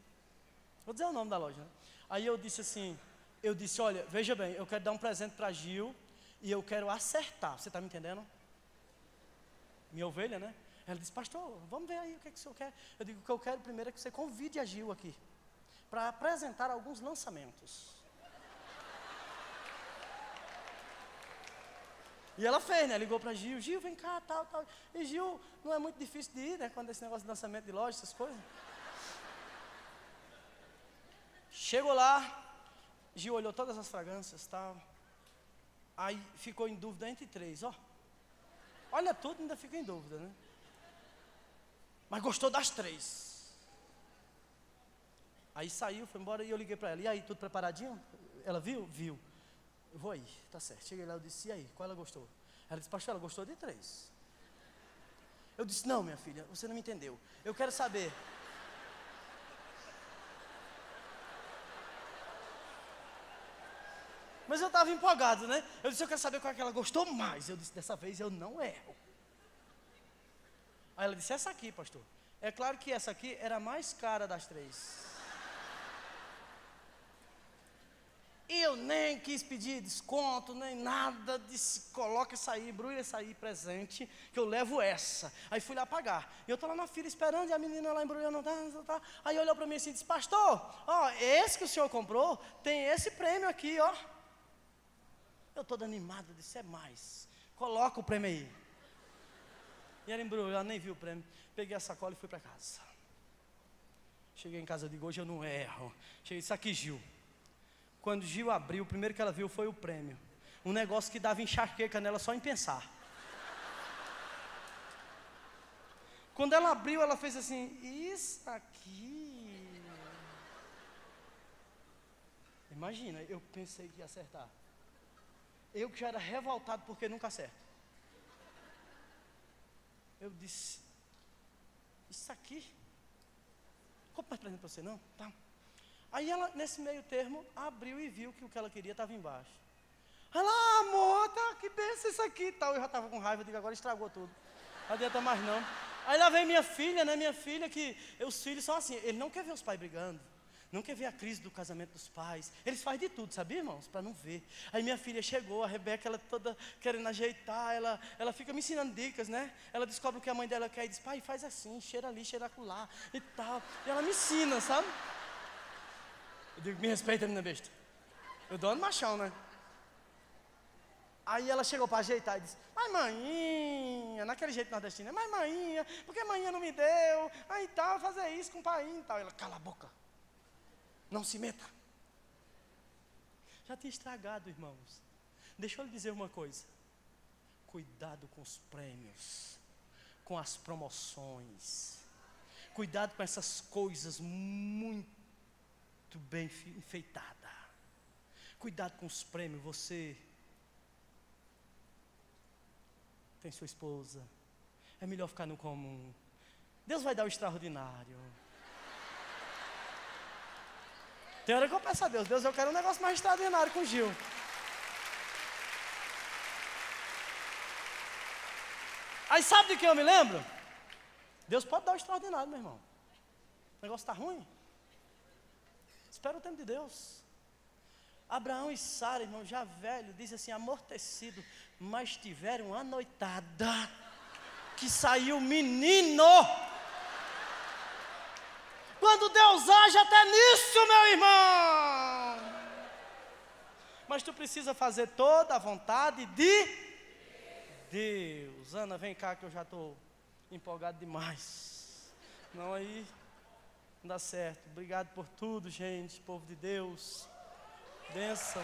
A: vou dizer o nome da loja, né? Aí eu disse assim, eu disse, olha, veja bem, eu quero dar um presente para Gil e eu quero acertar, você está me entendendo? Minha ovelha, né? Ela disse, pastor, vamos ver aí o que, é que o senhor quer. Eu digo, o que eu quero primeiro é que você convide a Gil aqui para apresentar alguns lançamentos. E ela fez, né? Ligou para Gil, Gil, vem cá, tal, tal. E Gil não é muito difícil de ir, né? Quando esse negócio de lançamento de loja, essas coisas. Chegou lá, Gil olhou todas as fragrâncias tal. Aí ficou em dúvida entre três, ó. Olha tudo, ainda fica em dúvida, né? Mas gostou das três. Aí saiu, foi embora e eu liguei para ela. E aí, tudo preparadinho? Ela viu? Viu. Eu vou aí, tá certo. Cheguei lá, eu disse, e aí, qual ela gostou? Ela disse, pastor, ela gostou de três. Eu disse, não, minha filha, você não me entendeu. Eu quero saber. Mas eu estava empolgado, né? Eu disse, eu quero saber qual é que ela gostou mais. Eu disse, dessa vez eu não erro. Aí ela disse, essa aqui, pastor. É claro que essa aqui era a mais cara das três. Eu nem quis pedir desconto, nem nada, disse, coloca essa aí, brulha essa aí, presente, que eu levo essa. Aí fui lá pagar. E eu estou lá na fila esperando, e a menina lá embrulhando, tá, tá, tá. aí olhou para mim assim e disse, pastor, ó, esse que o senhor comprou, tem esse prêmio aqui, ó. Eu todo animado, disse, é mais. Coloca o prêmio aí. E ela embrulhou, ela nem viu o prêmio. Peguei a sacola e fui para casa. Cheguei em casa, eu digo, hoje eu não erro. Cheguei, isso aqui, Gil. Quando Gil abriu, o primeiro que ela viu foi o prêmio. Um negócio que dava enxaqueca nela só em pensar. Quando ela abriu, ela fez assim: Isso aqui. Imagina, eu pensei que ia acertar. Eu que já era revoltado porque nunca acerto. Eu disse: Isso aqui. Compre mais presente para você, não? Tá. Aí ela, nesse meio termo, abriu e viu que o que ela queria estava embaixo. Ela, ah, amor, tá, que benção isso aqui tal. Eu já estava com raiva, eu digo, agora estragou tudo. Não adianta mais não. Aí lá vem minha filha, né? Minha filha, que os filhos são assim, ele não quer ver os pais brigando. Não quer ver a crise do casamento dos pais. Eles fazem de tudo, sabia, irmãos? Para não ver. Aí minha filha chegou, a Rebeca, ela toda querendo ajeitar, ela, ela fica me ensinando dicas, né? Ela descobre o que a mãe dela quer e diz, pai, faz assim, cheira ali, cheira lá e tal. E ela me ensina, sabe? Eu digo, me respeita, menina besta. Eu dou no machão, né? Aí ela chegou para ajeitar e disse, mas maninha, naquele jeito nordestino, mas maninha, porque manhã não me deu, aí tal, fazer isso com o pai e tal. Ela, cala a boca, não se meta. Já tinha estragado, irmãos. Deixa eu lhe dizer uma coisa. Cuidado com os prêmios, com as promoções. Cuidado com essas coisas muito bem enfeitada. Cuidado com os prêmios, você tem sua esposa. É melhor ficar no comum. Deus vai dar o extraordinário. Tem hora que eu peço a Deus, Deus, eu quero um negócio mais extraordinário com o Gil. Aí sabe de que eu me lembro? Deus pode dar o extraordinário, meu irmão. O negócio está ruim. Espera o tempo de Deus. Abraão e Sara, irmão, já velho, diz assim, amortecido, mas tiveram uma noitada que saiu menino. Quando Deus age até nisso, meu irmão. Mas tu precisa fazer toda a vontade de Deus. Ana, vem cá que eu já estou empolgado demais. Não aí não dá certo. Obrigado por tudo, gente, povo de Deus. Bênção.